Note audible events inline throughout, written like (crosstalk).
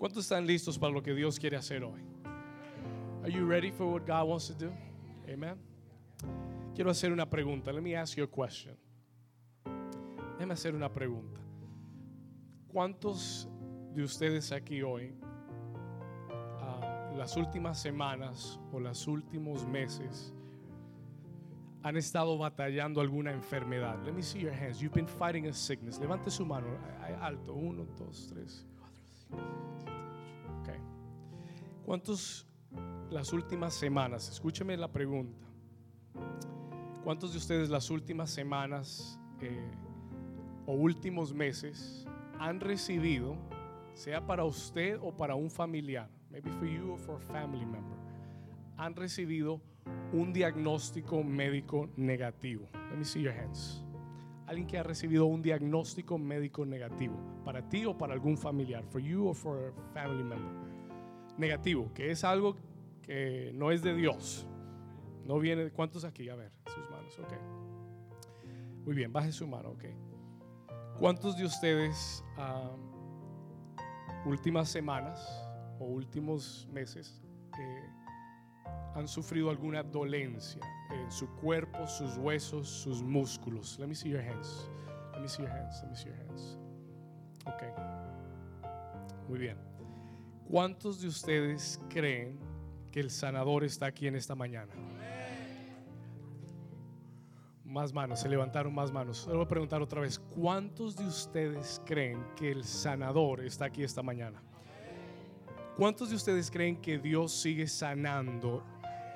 ¿Cuántos están listos para lo que Dios quiere hacer hoy? Are you ready for what God wants to do? Amen. Quiero hacer una pregunta. Let me ask you a question. Déjame hacer una pregunta. ¿Cuántos de ustedes aquí hoy, uh, las últimas semanas o los últimos meses, han estado batallando alguna enfermedad? Let me see your hands. You've been fighting a sickness. Levante su mano alto. Uno, dos, tres, Okay. ¿Cuántos las últimas semanas? Escúcheme la pregunta. ¿Cuántos de ustedes las últimas semanas eh, o últimos meses han recibido, sea para usted o para un familiar, maybe for you or for a family member, han recibido un diagnóstico médico negativo? Let me see your hands. Alguien que ha recibido un diagnóstico médico negativo, para ti o para algún familiar, for you or for a family member. Negativo, que es algo que no es de Dios. No viene cuántos aquí, a ver, sus manos, ok. Muy bien, baje su mano, ok. ¿Cuántos de ustedes últimas semanas o últimos meses eh, han sufrido alguna dolencia en su cuerpo, sus huesos, sus músculos? Let me see your hands. Let me see your hands. Let me see your hands. Ok. Muy bien. ¿Cuántos de ustedes creen que el sanador está aquí en esta mañana? Más manos, se levantaron más manos. Voy a preguntar otra vez, ¿cuántos de ustedes creen que el sanador está aquí esta mañana? ¿Cuántos de ustedes creen que Dios sigue sanando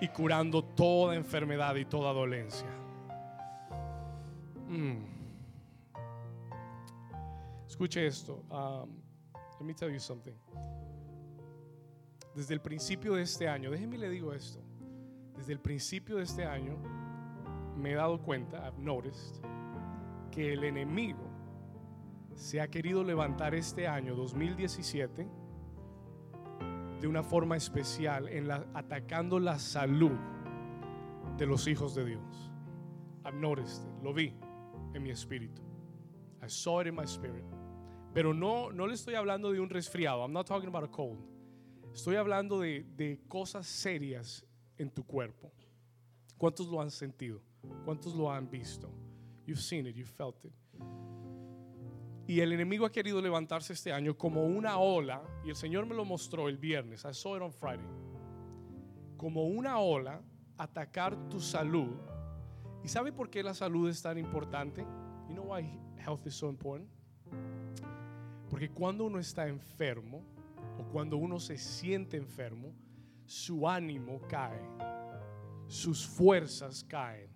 y curando toda enfermedad y toda dolencia? Mm. Escuche esto. Um, let me tell you something. Desde el principio de este año, déjenme le digo esto. Desde el principio de este año, me he dado cuenta, I've noticed, que el enemigo se ha querido levantar este año 2017 de una forma especial en la, atacando la salud de los hijos de Dios. I've noticed lo vi en mi espíritu. I saw it in my spirit. Pero no, no le estoy hablando de un resfriado. I'm not talking about a cold. Estoy hablando de, de cosas serias en tu cuerpo. ¿Cuántos lo han sentido? ¿Cuántos lo han visto? You've seen it, you felt it. Y el enemigo ha querido levantarse este año como una ola, y el Señor me lo mostró el viernes, I saw it on Friday, como una ola atacar tu salud. ¿Y sabe por qué la salud es tan importante? You know why health is so important? Porque cuando uno está enfermo o cuando uno se siente enfermo, su ánimo cae, sus fuerzas caen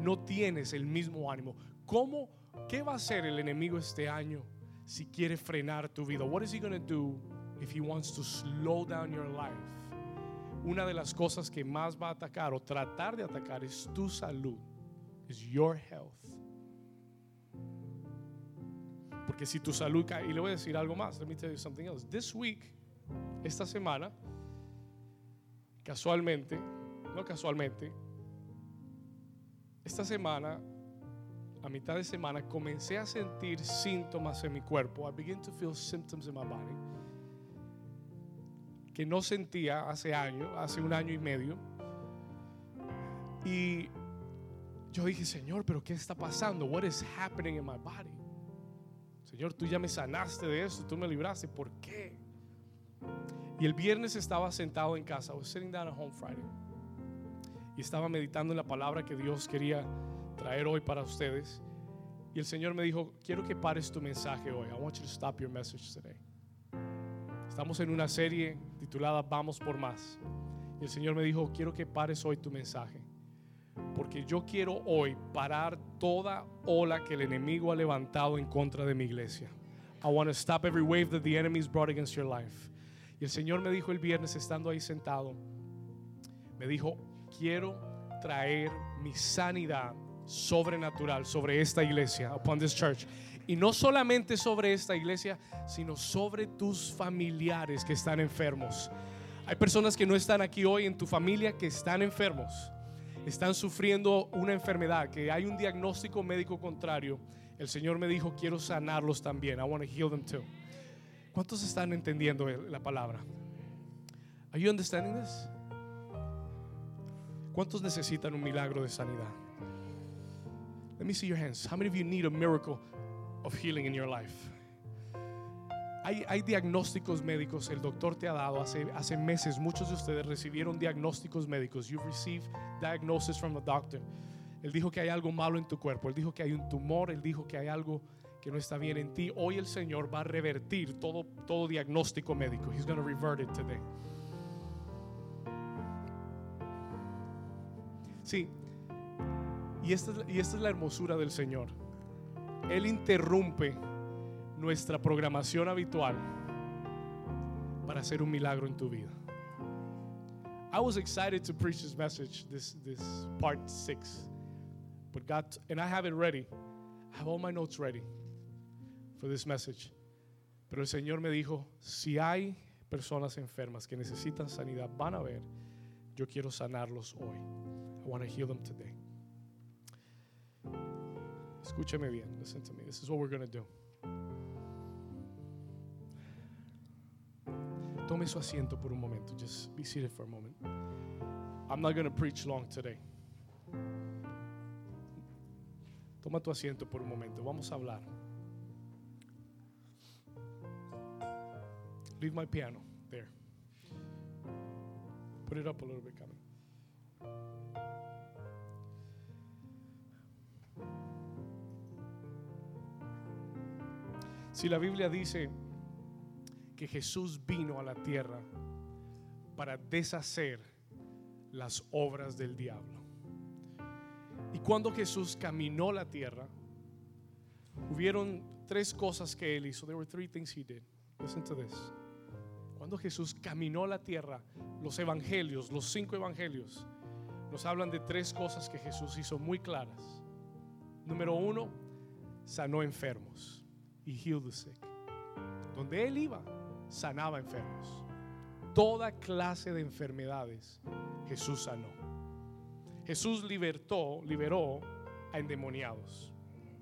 no tienes el mismo ánimo. ¿Cómo, qué va a hacer el enemigo este año si quiere frenar tu vida? What is he going to do if he wants to slow down your life? Una de las cosas que más va a atacar o tratar de atacar es tu salud, es your health. Porque si tu salud cae, y le voy a decir algo más, let me tell you something else. This week, esta semana, casualmente, no casualmente, esta semana, a mitad de semana, comencé a sentir síntomas en mi cuerpo. I began to feel symptoms in my body que no sentía hace años, hace un año y medio. Y yo dije, Señor, pero ¿qué está pasando? What is happening in my body? Señor, tú ya me sanaste de eso, tú me libraste, ¿por qué? Y el viernes estaba sentado en casa, I was sitting down at home Friday y estaba meditando en la palabra que Dios quería traer hoy para ustedes. Y el Señor me dijo, quiero que pares tu mensaje hoy. I want you to stop your message today. Estamos en una serie titulada Vamos por más. Y el Señor me dijo, quiero que pares hoy tu mensaje. Porque yo quiero hoy parar toda ola que el enemigo ha levantado en contra de mi iglesia. I want to stop every wave that the enemy has brought against your life. Y el Señor me dijo el viernes estando ahí sentado, me dijo, quiero traer mi sanidad sobrenatural sobre esta iglesia, upon this church. Y no solamente sobre esta iglesia, sino sobre tus familiares que están enfermos. Hay personas que no están aquí hoy en tu familia que están enfermos. Están sufriendo una enfermedad, que hay un diagnóstico médico contrario. El Señor me dijo, quiero sanarlos también. I want to heal them too. ¿Cuántos están entendiendo la palabra? Are you understanding this? ¿Cuántos necesitan un milagro de sanidad? Let me see your hands. How many of you need a miracle of healing in your life? Hay, hay, diagnósticos médicos, el doctor te ha dado hace, hace meses, muchos de ustedes recibieron diagnósticos médicos. You've received diagnosis from a doctor. Él dijo que hay algo malo en tu cuerpo, él dijo que hay un tumor, él dijo que hay algo que no está bien en ti. Hoy el Señor va a revertir todo, todo diagnóstico médico. He's going to revert it today. Sí, y esta, es la hermosura del Señor. Él interrumpe nuestra programación habitual para hacer un milagro en tu vida. I was excited to preach this message, this, this part six. But God, and I have it ready. I have all my notes ready for this message. Pero el Señor me dijo, si hay personas enfermas que necesitan sanidad, van a ver, yo quiero sanarlos hoy. I want to heal them today. Escúcheme bien. Listen to me. This is what we're going to do. Tome su asiento por un momento. Just be seated for a moment. I'm not going to preach long today. Toma tu asiento por un momento. Vamos a hablar. Leave my piano there. Put it up a little bit, Carmen. Si la Biblia dice que Jesús vino a la tierra para deshacer las obras del diablo. Y cuando Jesús caminó la tierra, hubieron tres cosas que él hizo. There were three things he did. Listen to this. Cuando Jesús caminó la tierra, los evangelios, los cinco evangelios, nos hablan de tres cosas que Jesús hizo muy claras. Número uno, sanó enfermos y heal the sick. Donde él iba, sanaba enfermos. Toda clase de enfermedades Jesús sanó. Jesús libertó, liberó a endemoniados.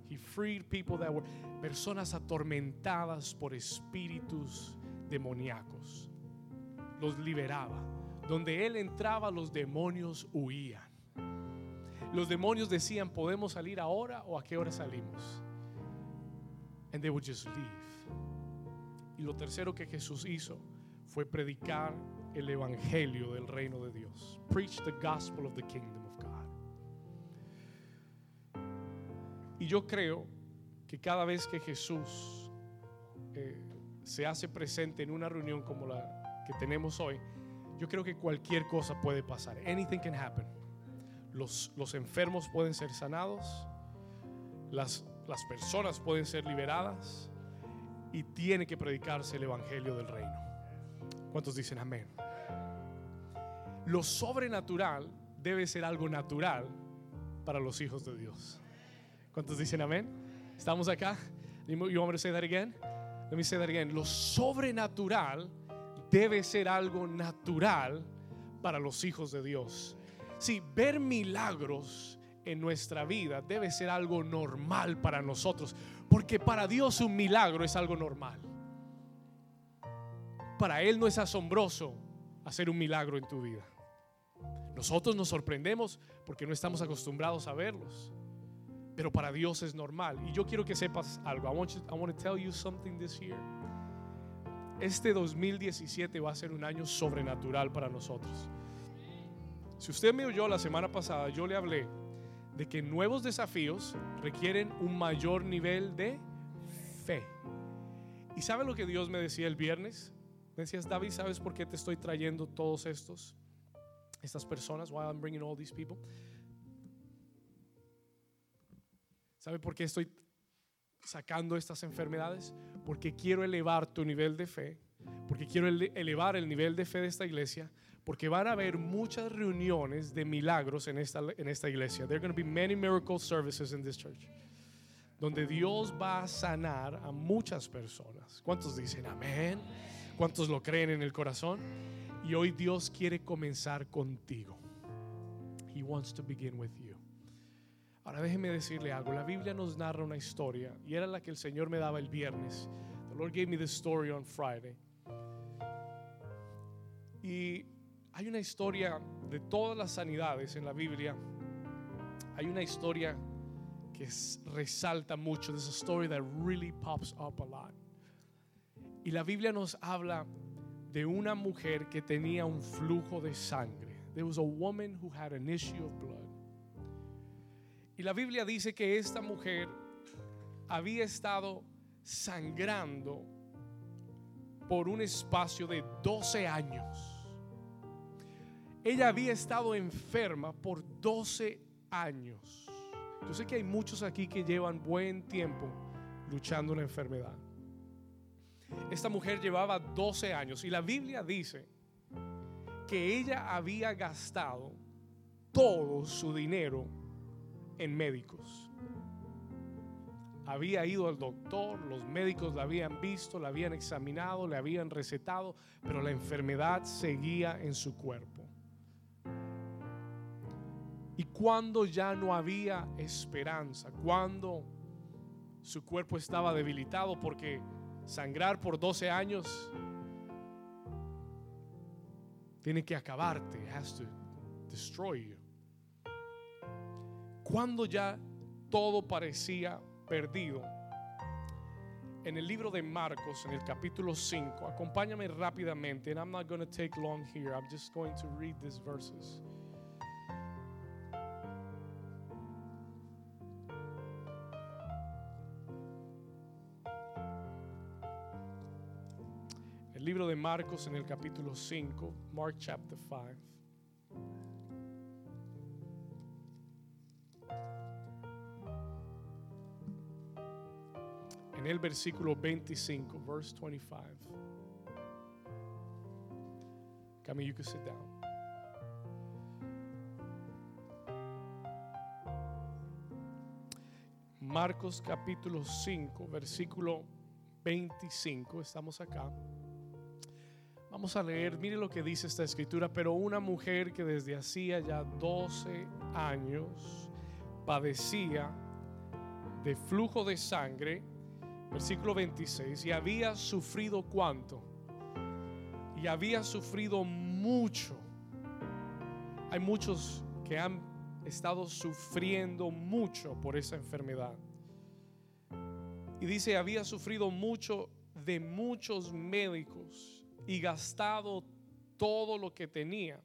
He freed people that were personas atormentadas por espíritus demoníacos. Los liberaba. Donde él entraba, los demonios huían. Los demonios decían, ¿podemos salir ahora o a qué hora salimos? And they would just leave. Y lo tercero que Jesús hizo fue predicar el evangelio del reino de Dios. Preach the gospel of the kingdom of God. Y yo creo que cada vez que Jesús eh, se hace presente en una reunión como la que tenemos hoy, yo creo que cualquier cosa puede pasar. Anything can happen. Los, los enfermos pueden ser sanados, las las personas pueden ser liberadas y tiene que predicarse el Evangelio del Reino. ¿Cuántos dicen amén? Lo sobrenatural debe ser algo natural para los hijos de Dios. ¿Cuántos dicen amén? ¿Estamos acá? You want me to say that again? Let me say that again. Lo sobrenatural debe ser algo natural para los hijos de Dios. Si ver milagros en nuestra vida debe ser algo normal para nosotros, porque para Dios un milagro es algo normal. Para Él no es asombroso hacer un milagro en tu vida. Nosotros nos sorprendemos porque no estamos acostumbrados a verlos. Pero para Dios es normal. Y yo quiero que sepas algo. I want, I want to tell you something this year. Este 2017 va a ser un año sobrenatural para nosotros. Si usted me oyó la semana pasada, yo le hablé de que nuevos desafíos requieren un mayor nivel de fe. ¿Y sabe lo que Dios me decía el viernes? Me decías, David, ¿sabes por qué te estoy trayendo todos estos, estas personas? Why I'm bringing all these people? ¿Sabe por qué estoy sacando estas enfermedades? Porque quiero elevar tu nivel de fe, porque quiero elevar el nivel de fe de esta iglesia, porque van a haber muchas reuniones de milagros en esta, en esta iglesia. There are going to be many miracle services in this church. Donde Dios va a sanar a muchas personas. ¿Cuántos dicen amén? ¿Cuántos lo creen en el corazón? Y hoy Dios quiere comenzar contigo. He wants to begin with you. Ahora déjeme decirle algo. La Biblia nos narra una historia y era la que el Señor me daba el viernes. The Lord gave me this story on Friday. Y hay una historia de todas las sanidades en la Biblia. Hay una historia que es- resalta mucho. There's a story that really pops up a lot. Y la Biblia nos habla de una mujer que tenía un flujo de sangre. There was a woman who had an issue of blood. Y la Biblia dice que esta mujer había estado sangrando por un espacio de 12 años. Ella había estado enferma por 12 años. Yo sé que hay muchos aquí que llevan buen tiempo luchando una enfermedad. Esta mujer llevaba 12 años y la Biblia dice que ella había gastado todo su dinero en médicos. Había ido al doctor, los médicos la habían visto, la habían examinado, le habían recetado, pero la enfermedad seguía en su cuerpo. Y cuando ya no había esperanza, cuando su cuerpo estaba debilitado porque sangrar por 12 años tiene que acabarte, has to destroy you. Cuando ya todo parecía perdido, en el libro de Marcos, en el capítulo 5, acompáñame rápidamente, and I'm not going to take long here, I'm just going to read these verses. El libro de Marcos en el capítulo 5, Mark chapter 5. En el versículo 25, verse 25. Camille, you can sit down. Marcos capítulo 5, versículo 25, estamos acá. Vamos a leer, mire lo que dice esta escritura, pero una mujer que desde hacía ya 12 años padecía de flujo de sangre, versículo 26, y había sufrido cuánto? Y había sufrido mucho. Hay muchos que han estado sufriendo mucho por esa enfermedad. Y dice, había sufrido mucho de muchos médicos y gastado todo lo que tenía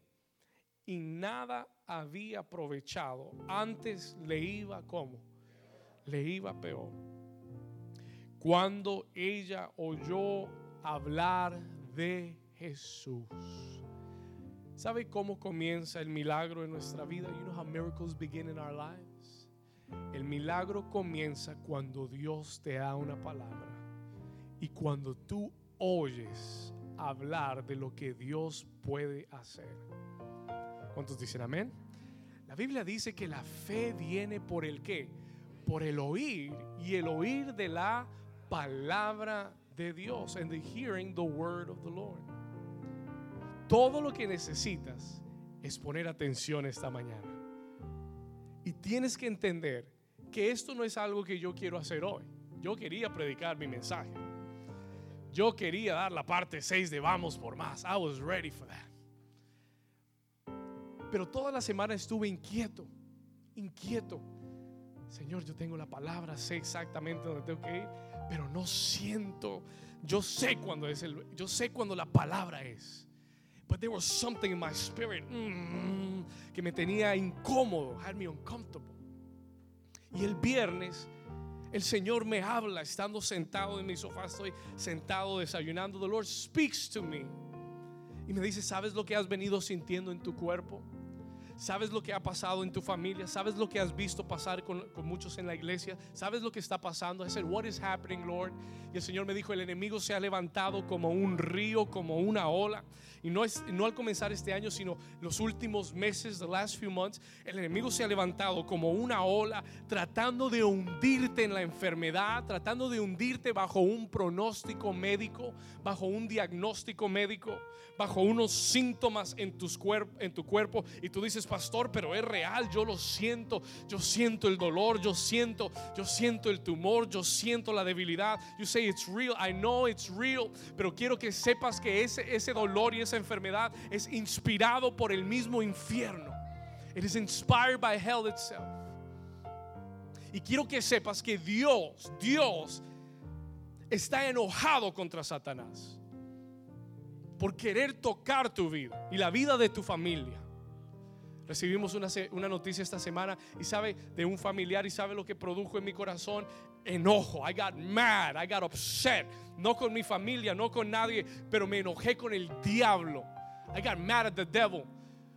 y nada había aprovechado. Antes le iba como, le iba peor. Cuando ella oyó hablar de Jesús. ¿Sabe cómo comienza el milagro en nuestra vida? You know how miracles begin in our lives. El milagro comienza cuando Dios te da una palabra y cuando tú oyes hablar de lo que Dios puede hacer. ¿Cuántos dicen amén? La Biblia dice que la fe viene por el qué? Por el oír y el oír de la palabra de Dios and the hearing the word of the Lord. Todo lo que necesitas es poner atención esta mañana. Y tienes que entender que esto no es algo que yo quiero hacer hoy. Yo quería predicar mi mensaje. Yo quería dar la parte 6 de vamos por más. I was ready for that. Pero toda la semana estuve inquieto, inquieto. Señor, yo tengo la palabra, sé exactamente dónde tengo que ir, pero no siento. Yo sé cuando es el, yo sé cuando la palabra es. But there was something in my spirit mm, que me tenía incómodo, had me uncomfortable. Y el viernes el Señor me habla estando sentado en mi sofá, estoy sentado desayunando. The Lord speaks to me. Y me dice, ¿sabes lo que has venido sintiendo en tu cuerpo? ¿Sabes lo que ha pasado en tu familia? ¿Sabes lo que has visto pasar con, con, muchos en la iglesia? ¿Sabes lo que está pasando? I said, what is happening, Lord? Y el Señor me dijo, el enemigo se ha levantado como un río, como una ola. Y no, es, no al comenzar este año, sino los últimos meses, the last few months, el enemigo se ha levantado como una ola, tratando de hundirte en la enfermedad, tratando de hundirte bajo un pronóstico médico, bajo un diagnóstico médico, bajo unos síntomas en, tus cuerp en tu cuerpo. Y tú dices, pastor, pero es real, yo lo siento, yo siento el dolor, yo siento, yo siento el tumor, yo siento la debilidad. You say it's real, I know it's real, pero quiero que sepas que ese, ese dolor y esa enfermedad es inspirado por el mismo infierno. It is inspired by hell itself. Y quiero que sepas que Dios, Dios está enojado contra Satanás por querer tocar tu vida y la vida de tu familia. Recibimos una, una, noticia esta semana y sabe de un familiar y sabe lo que produjo en mi corazón. Enojo. I got mad. I got upset. No con mi familia, no con nadie, pero me enojé con el diablo. I got mad at the devil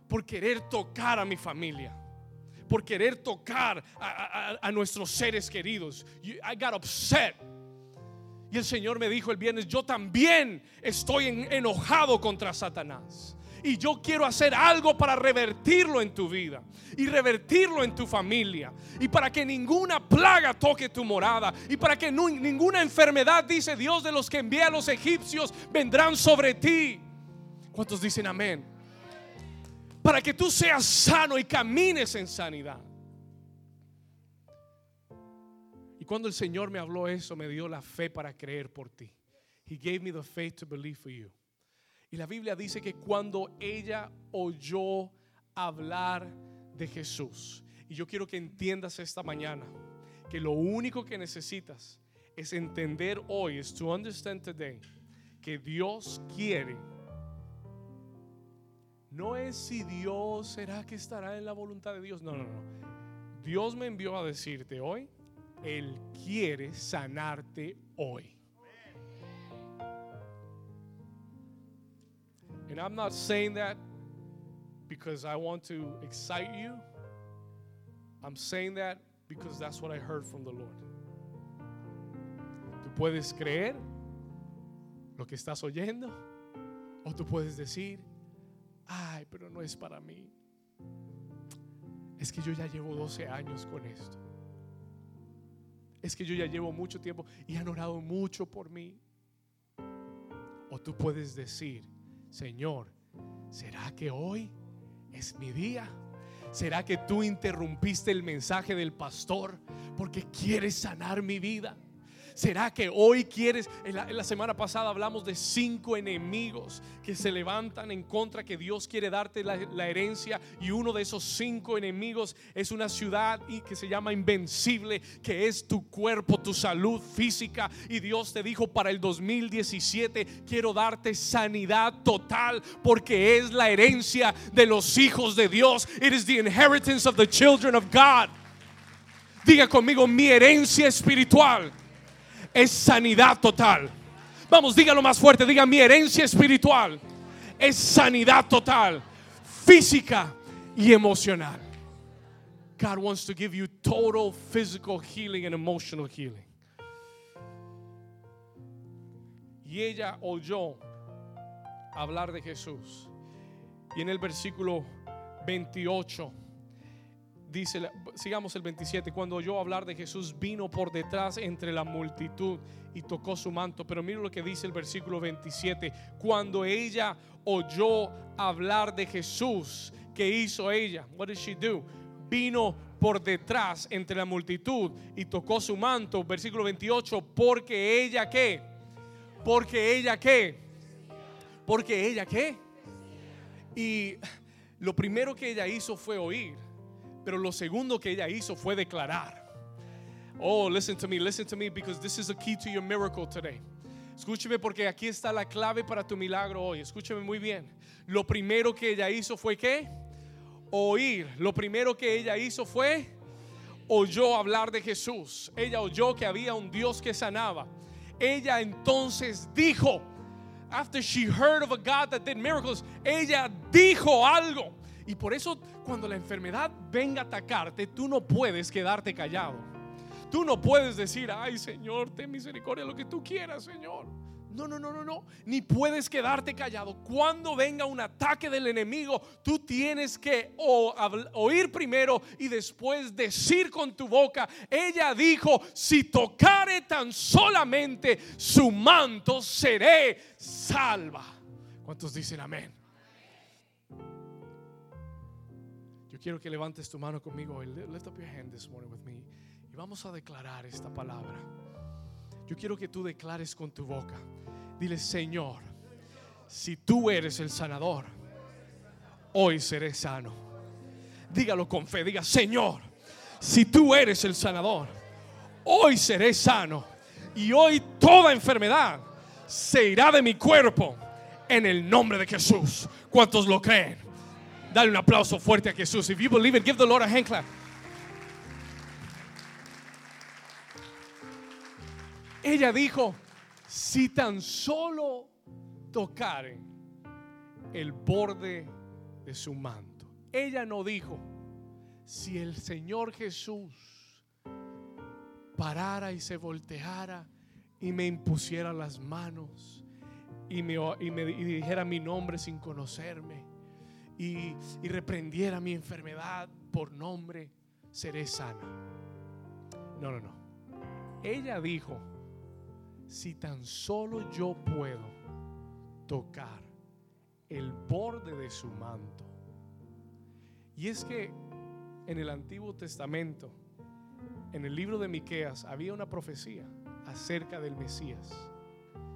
por querer tocar a mi familia. Por querer tocar a, a, nuestros seres queridos. I got upset. Y el Señor me dijo el viernes, yo también estoy enojado contra Satanás. Y yo quiero hacer algo para revertirlo en tu vida y revertirlo en tu familia. Y para que ninguna plaga toque tu morada. Y para que ninguna enfermedad, dice Dios, de los que envía a los egipcios, vendrán sobre ti. ¿Cuántos dicen amén? Para que tú seas sano y camines en sanidad. Y cuando el Señor me habló eso, me dio la fe para creer por ti. He gave me the faith to believe for you. Y la Biblia dice que cuando ella oyó hablar de Jesús, y yo quiero que entiendas esta mañana que lo único que necesitas es entender hoy, es to understand today, que Dios quiere. No es si Dios será que estará en la voluntad de Dios. No, no, no. Dios me envió a decirte hoy él quiere sanarte hoy. And I'm not saying that because I want to excite you. I'm saying that because that's what I heard from the Lord. Tú puedes creer lo que estás oyendo o tú puedes decir, ay, pero no es para mí. Es que yo ya llevo 12 años con esto es que yo ya llevo mucho tiempo y han orado mucho por mí. O tú puedes decir, Señor, ¿será que hoy es mi día? ¿Será que tú interrumpiste el mensaje del pastor porque quieres sanar mi vida? ¿Será que hoy quieres? En la, semana pasada hablamos de cinco enemigos que se levantan en contra, que Dios quiere darte la, herencia. Y uno de esos cinco enemigos es una ciudad que se llama invencible, que es tu cuerpo, tu salud física. Y Dios te dijo para el 2017, quiero darte sanidad total porque es la herencia de los hijos de Dios. It is the inheritance of the children of God. Diga conmigo mi herencia espiritual es sanidad total. Vamos, dígalo más fuerte, diga mi herencia espiritual es sanidad total, física y emocional. God wants to give you total physical healing and emotional healing. Y ella oyó hablar de Jesús. Y en el versículo 28 dice, sigamos el 27, cuando oyó hablar de Jesús, vino por detrás entre la multitud y tocó su manto. Pero mira lo que dice el versículo 27, cuando ella oyó hablar de Jesús, ¿qué hizo ella? What did she do? Vino por detrás entre la multitud y tocó su manto. Versículo 28, porque ella qué? Porque ella qué? Porque ella qué? Y lo primero que ella hizo fue oír. Pero lo segundo que ella hizo fue declarar. Oh, listen to me, listen to me, because this is a key to your miracle today. Escúcheme porque aquí está la clave para tu milagro hoy. Escúcheme muy bien. Lo primero que ella hizo fue qué? Oír. Lo primero que ella hizo fue oyó hablar de Jesús. Ella oyó que había un Dios que sanaba. Ella entonces dijo, after she heard of a God that did miracles, ella dijo algo. Y por eso cuando la enfermedad venga a atacarte, tú no puedes quedarte callado. Tú no puedes decir, ay Señor, ten misericordia, lo que tú quieras, Señor. No, no, no, no, no. Ni puedes quedarte callado. Cuando venga un ataque del enemigo, tú tienes que oír primero y después decir con tu boca. Ella dijo, si tocare tan solamente su manto, seré salva. ¿Cuántos dicen amén? Yo quiero que levantes tu mano conmigo. Lift up your hand this morning with me. Y vamos a declarar esta palabra. Yo quiero que tú declares con tu boca. Dile, Señor, si tú eres el sanador, hoy seré sano. Dígalo con fe. Diga, Señor, si tú eres el sanador, hoy seré sano. Y hoy toda enfermedad se irá de mi cuerpo en el nombre de Jesús. ¿Cuántos lo creen? Dale un aplauso fuerte a Jesús. If you believe it, give the Lord a hand clap. Ella dijo, si tan solo tocaren el borde de su manto. Ella no dijo, si el Señor Jesús parara y se volteara y me impusiera las manos y me, dijera mi nombre sin conocerme y, y reprendiera mi enfermedad por nombre, seré sana. No, no, no. Ella dijo, si tan solo yo puedo tocar el borde de su manto. Y es que en el Antiguo Testamento, en el libro de Miqueas, había una profecía acerca del Mesías.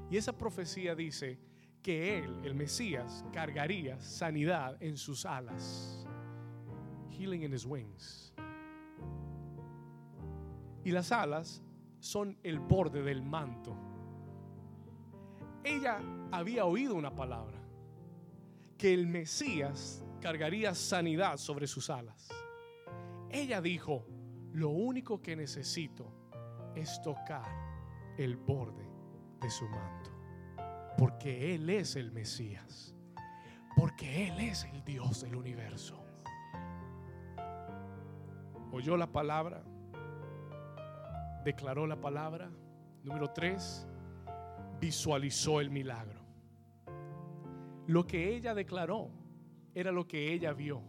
Y esa profecía dice que él, el Mesías, cargaría sanidad en sus alas. Healing in his wings. Y las alas son el borde del manto. Ella había oído una palabra, que el Mesías cargaría sanidad sobre sus alas. Ella dijo, lo único que necesito es tocar el borde de su manto. Porque Él es el Mesías. Porque Él es el Dios del universo. Oyó la palabra. Declaró la palabra. Número tres, visualizó el milagro. Lo que ella declaró era lo que ella vio.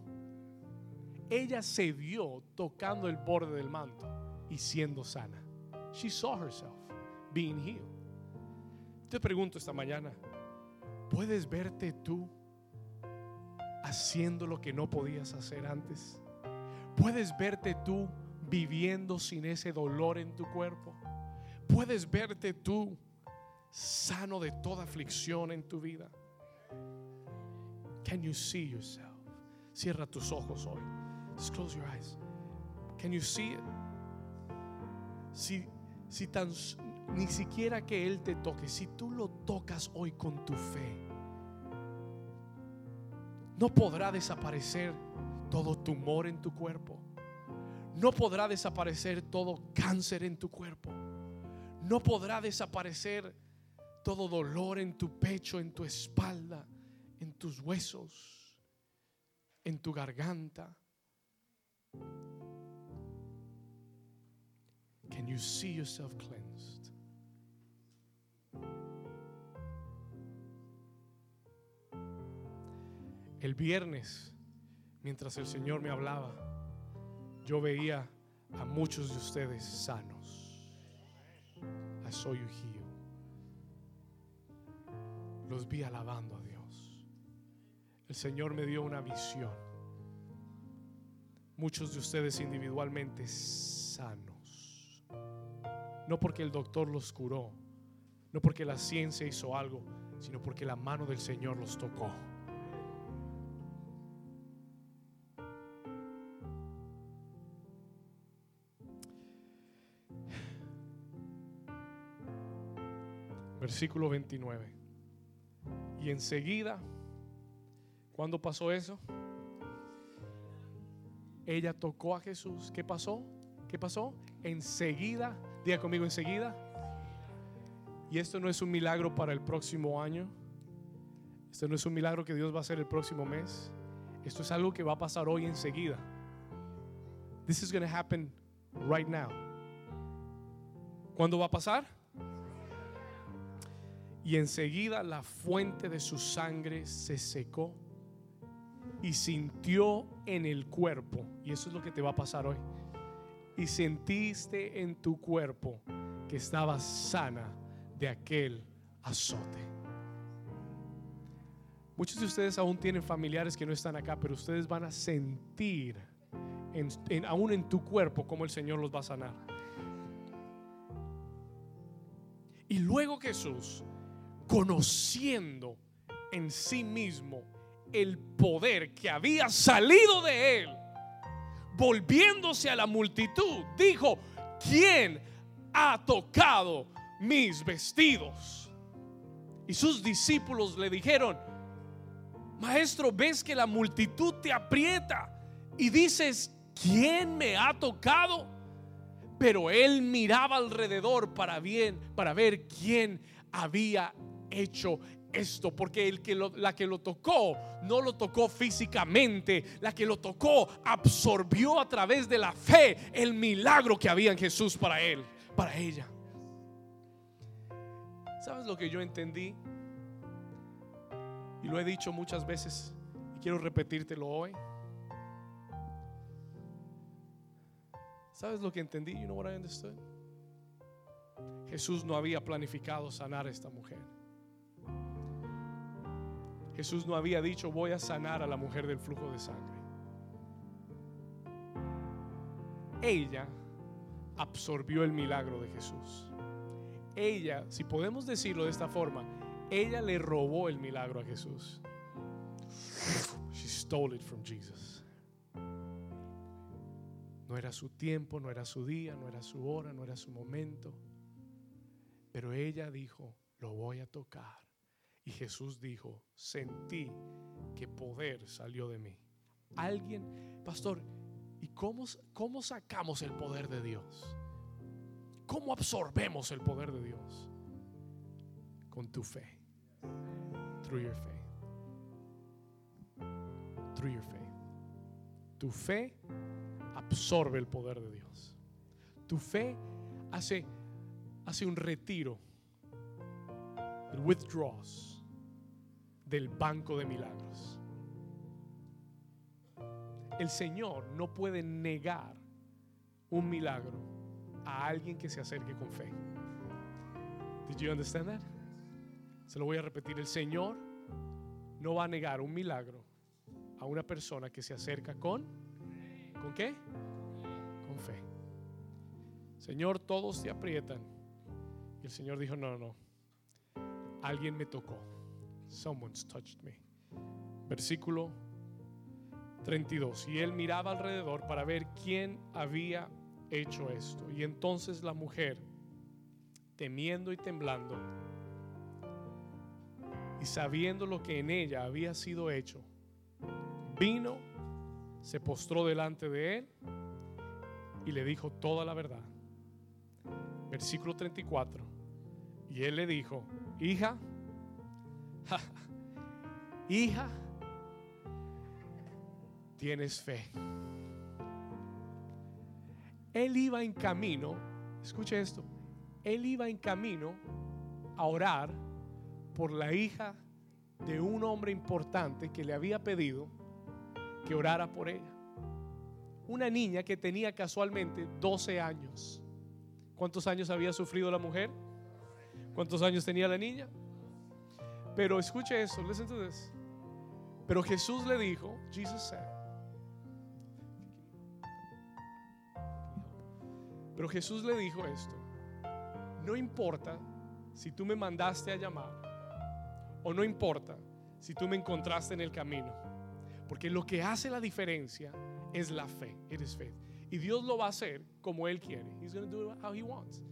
Ella se vio tocando el borde del manto y siendo sana. She saw herself being healed. Te pregunto esta mañana, ¿puedes verte tú haciendo lo que no podías hacer antes? ¿Puedes verte tú viviendo sin ese dolor en tu cuerpo? ¿Puedes verte tú sano de toda aflicción en tu vida? Can you see yourself? Cierra tus ojos hoy. Just close your eyes. Can you see it? Si, si tan ni siquiera que Él te toque, si tú lo tocas hoy con tu fe, no podrá desaparecer todo tumor en tu cuerpo. No podrá desaparecer todo cáncer en tu cuerpo. No podrá desaparecer todo dolor en tu pecho, en tu espalda, en tus huesos, en tu garganta. Can you see yourself cleansed? El viernes, mientras el Señor me hablaba, yo veía a muchos de ustedes sanos. I saw you healed. Los vi alabando a Dios. El Señor me dio una visión. Muchos de ustedes individualmente sanos. No porque el doctor los curó, no porque la ciencia hizo algo, sino porque la mano del Señor los tocó. Versículo 29. Y enseguida, ¿cuándo pasó eso? Ella tocó a Jesús. ¿Qué pasó? ¿Qué pasó? Enseguida, diga conmigo enseguida. Y esto no es un milagro para el próximo año. Esto no es un milagro que Dios va a hacer el próximo mes. Esto es algo que va a pasar hoy enseguida. This is going to happen right now. ¿Cuándo va a pasar? Y enseguida la fuente de su sangre se secó y sintió en el cuerpo, y eso es lo que te va a pasar hoy, y sentiste en tu cuerpo que estabas sana de aquel azote. Muchos de ustedes aún tienen familiares que no están acá, pero ustedes van a sentir, aún en tu cuerpo, cómo el Señor los va a sanar. Y luego Jesús, conociendo en sí mismo el poder que había salido de él, volviéndose a la multitud, dijo, ¿quién ha tocado mis vestidos? Y sus discípulos le dijeron, Maestro, ves que la multitud te aprieta y dices, ¿quién me ha tocado? Pero él miraba alrededor para bien, para ver quién había hecho esto, porque el que la que lo tocó no lo tocó físicamente, la que lo tocó absorbió a través de la fe el milagro que había en Jesús para él, para ella. ¿Sabes lo que yo entendí? Y lo he dicho muchas veces y quiero repetírtelo hoy. ¿Sabes lo que entendí? You know what I understood? Jesús no había planificado sanar a esta mujer. Jesús no había dicho voy a sanar a la mujer del flujo de sangre. Ella absorbió el milagro de Jesús. Ella, si podemos decirlo de esta forma, ella le robó el milagro a Jesús. She stole it from Jesus. No era su tiempo, no era su día, no era su hora, no era su momento. Pero ella dijo, lo voy a tocar. Y Jesús dijo, sentí que poder salió de mí. Alguien, pastor, ¿y cómo, cómo sacamos el poder de Dios? ¿Cómo absorbemos el poder de Dios? Con tu fe. Through your faith. Through your faith. Tu fe absorbe el poder de Dios. Tu fe hace, hace un retiro. It withdraws del banco de milagros. El Señor no puede negar un milagro a alguien que se acerque con fe. Did you understand that? Se lo voy a repetir, el Señor no va a negar un milagro a una persona que se acerca con ¿con qué? Con fe. Señor, todos te aprietan. Y el Señor dijo, "No, no. Alguien me tocó. Someone's touched me." Versículo 32. Y él miraba alrededor para ver quién había hecho esto. Y entonces la mujer, temiendo y temblando, y sabiendo lo que en ella había sido hecho, vino, se postró delante de él y le dijo toda la verdad. Versículo 34. Y él le dijo, hija, (laughs) hija, tienes fe. Él iba en camino, escuche esto, él iba en camino a orar por la hija de un hombre importante que le había pedido que orara por ella. Una niña que tenía casualmente 12 años. ¿Cuántos años había sufrido la mujer? ¿Cuántos años tenía la niña? Pero escuche eso, listen to this. Pero Jesús le dijo, Jesus said, pero Jesús le dijo esto, no importa si tú me mandaste a llamar o no importa si tú me encontraste en el camino. Porque lo que hace la diferencia es la fe. It is faith. Y Dios lo va a hacer como Él quiere. He's going to do it how He wants.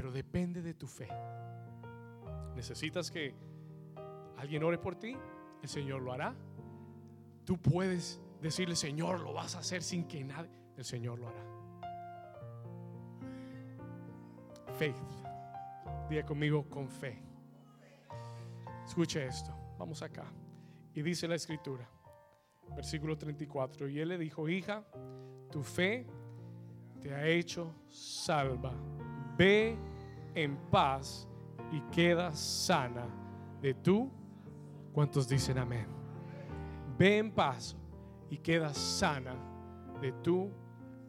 Pero depende de tu fe. Necesitas que alguien ore por ti. El Señor lo hará. Tú puedes decirle, Señor, lo vas a hacer sin que nadie. El Señor lo hará. Faith. Diga conmigo con fe. Escuche esto, vamos acá. Y dice la escritura, versículo 34, y él le dijo, hija, tu fe te ha hecho salva. Ve en paz y queda sana de tú. ¿Cuántos dicen amén? Ve en paz y queda sana de tu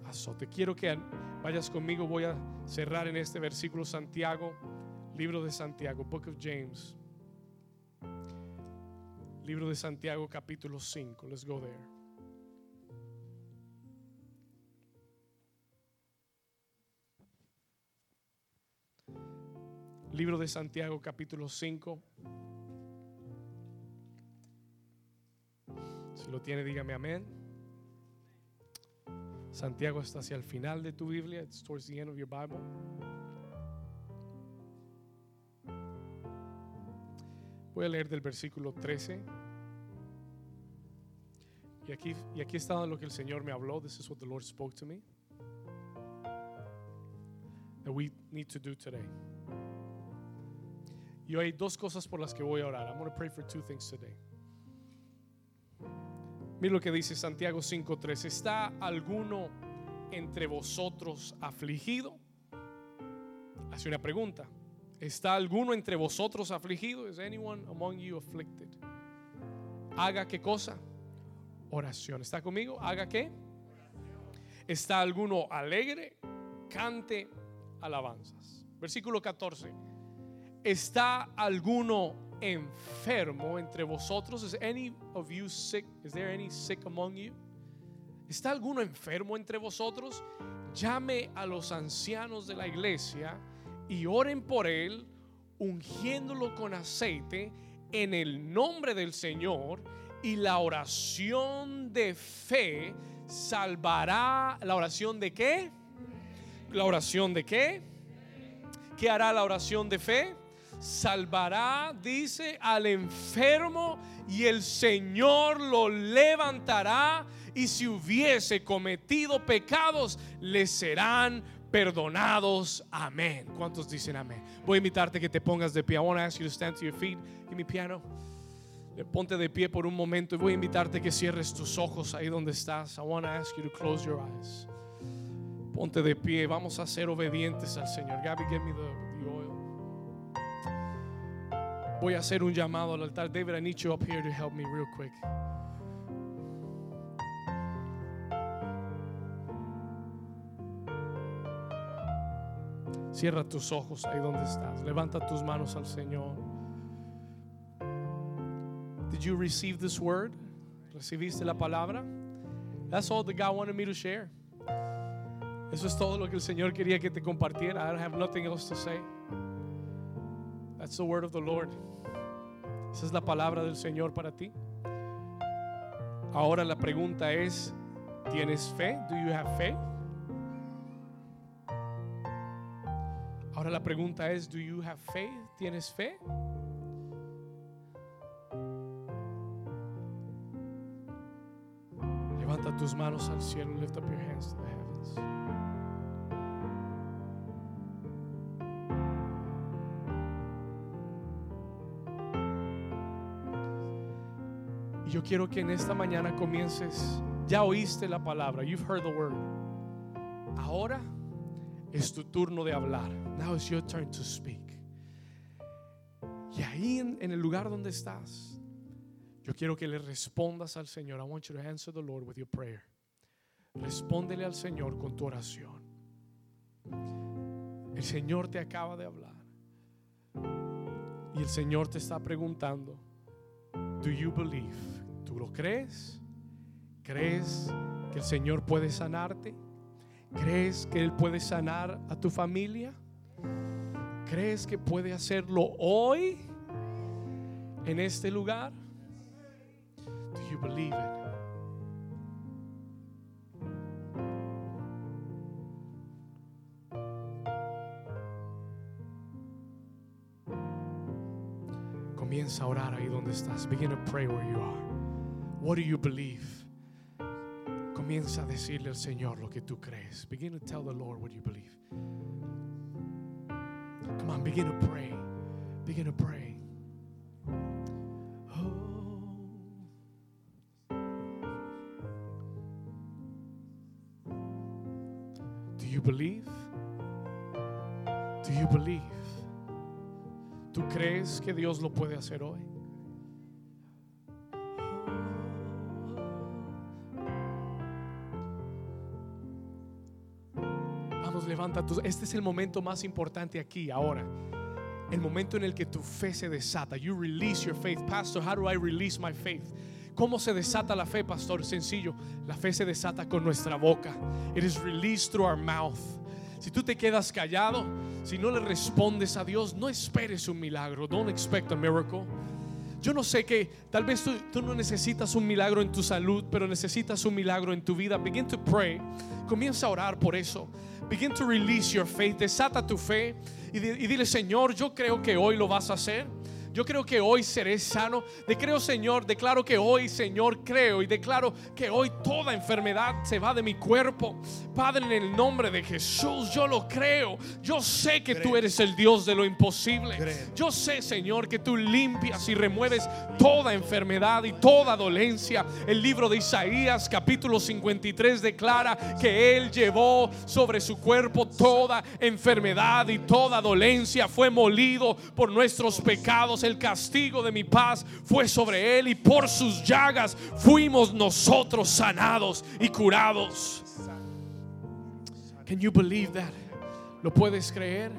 azote. Quiero que vayas conmigo. Voy a cerrar en este versículo Santiago, libro de Santiago, Book of James. Libro de Santiago capítulo 5. Let's go there. Libro de Santiago capítulo 5. Si lo tiene, dígame amén. Santiago está hacia el final de tu Biblia. It's towards the end of your Bible. Voy a leer del versículo 13. Y aquí, y aquí está lo que el Señor me habló. This is what the Lord spoke to me. That we need to do today. Y hay dos cosas por las que voy a orar. I'm going to pray for two things today. Mira lo que dice Santiago 5:3. ¿Está alguno entre vosotros afligido? Hace una pregunta. ¿Está alguno entre vosotros afligido? ¿Is anyone among you afflicted? Haga qué cosa? Oración. ¿Está conmigo? ¿Haga qué? ¿Está alguno alegre? Cante alabanzas. Versículo 14. ¿Está alguno enfermo entre vosotros? Is any of you sick? Is there any sick among you? ¿Está alguno enfermo entre vosotros? Llame a los ancianos de la iglesia y oren por él, ungiéndolo con aceite en el nombre del Señor y la oración de fe salvará. ¿La oración de qué? ¿La oración de qué? ¿Qué hará la oración de fe? Salvará, dice, al enfermo y el Señor lo levantará y si hubiese cometido pecados, le serán perdonados. Amén. ¿Cuántos dicen amén? Voy a invitarte que te pongas de pie. I want to ask you to stand to your feet. Give me piano. Ponte de pie por un momento y voy a invitarte que cierres tus ojos ahí donde estás. I want to ask you to close your eyes. Ponte de pie. Vamos a ser obedientes al Señor. Gaby, give me the, Voy a hacer un llamado al altar. David, I need you up here to help me real quick. Cierra tus ojos ahí donde estás. Levanta tus manos al Señor. Did you receive this word? ¿Recibiste la palabra? That's all that God wanted me to share. Eso es todo lo que el Señor quería que te compartiera. I don't have nothing else to say. That's the word of the Lord. Esa es la palabra del Señor para ti. Ahora la pregunta es, ¿tienes fe? Do you have faith? Ahora la pregunta es, do you have faith? ¿Tienes fe? Levanta tus manos al cielo, lift up your hands to the heavens. Quiero que en esta mañana comiences, ya oíste la palabra, you've heard the word. Ahora es tu turno de hablar. Now it's your turn to speak. Y ahí en, en, el lugar donde estás, yo quiero que le respondas al Señor. I want you to answer the Lord with your prayer. Respóndele al Señor con tu oración. El Señor te acaba de hablar. Y el Señor te está preguntando, do you believe? ¿Tú lo crees? ¿Crees que el Señor puede sanarte? ¿Crees que Él puede sanar a tu familia? ¿Crees que puede hacerlo hoy en este lugar? Do you believe it? Comienza a orar ahí donde estás. Begin to pray where you are. What do you believe? Comienza a decirle al Señor lo que tú crees. Begin to tell the Lord what you believe. Come on, begin to pray. Begin to pray. Oh. Do you believe? Do you believe? ¿Tú crees que Dios lo puede hacer hoy? Levanta tus. Este es el momento más importante aquí, ahora. El momento en el que tu fe se desata. You release your faith. Pastor, how do I release my faith? ¿Cómo se desata la fe, pastor? Sencillo. La fe se desata con nuestra boca. It is released through our mouth. Si tú te quedas callado, si no le respondes a Dios, no esperes un milagro. Don't expect a miracle. Yo no sé que tal vez tú, tú, no necesitas un milagro en tu salud, pero necesitas un milagro en tu vida. Begin to pray. Comienza a orar por eso. Begin to release your faith. Desata tu fe y, y dile, Señor, yo creo que hoy lo vas a hacer. Yo creo que hoy seré sano. Declaro, Señor, declaro que hoy, Señor, creo y declaro que hoy toda enfermedad se va de mi cuerpo. Padre, en el nombre de Jesús, yo lo creo. Yo sé que tú eres el Dios de lo imposible. Yo sé, Señor, que tú limpias y remueves toda enfermedad y toda dolencia. El libro de Isaías, capítulo 53, declara que Él llevó sobre su cuerpo toda enfermedad y toda dolencia. Fue molido por nuestros pecados el castigo de mi paz fue sobre él y por sus llagas fuimos nosotros sanados y curados. Can you believe that? ¿Lo puedes creer?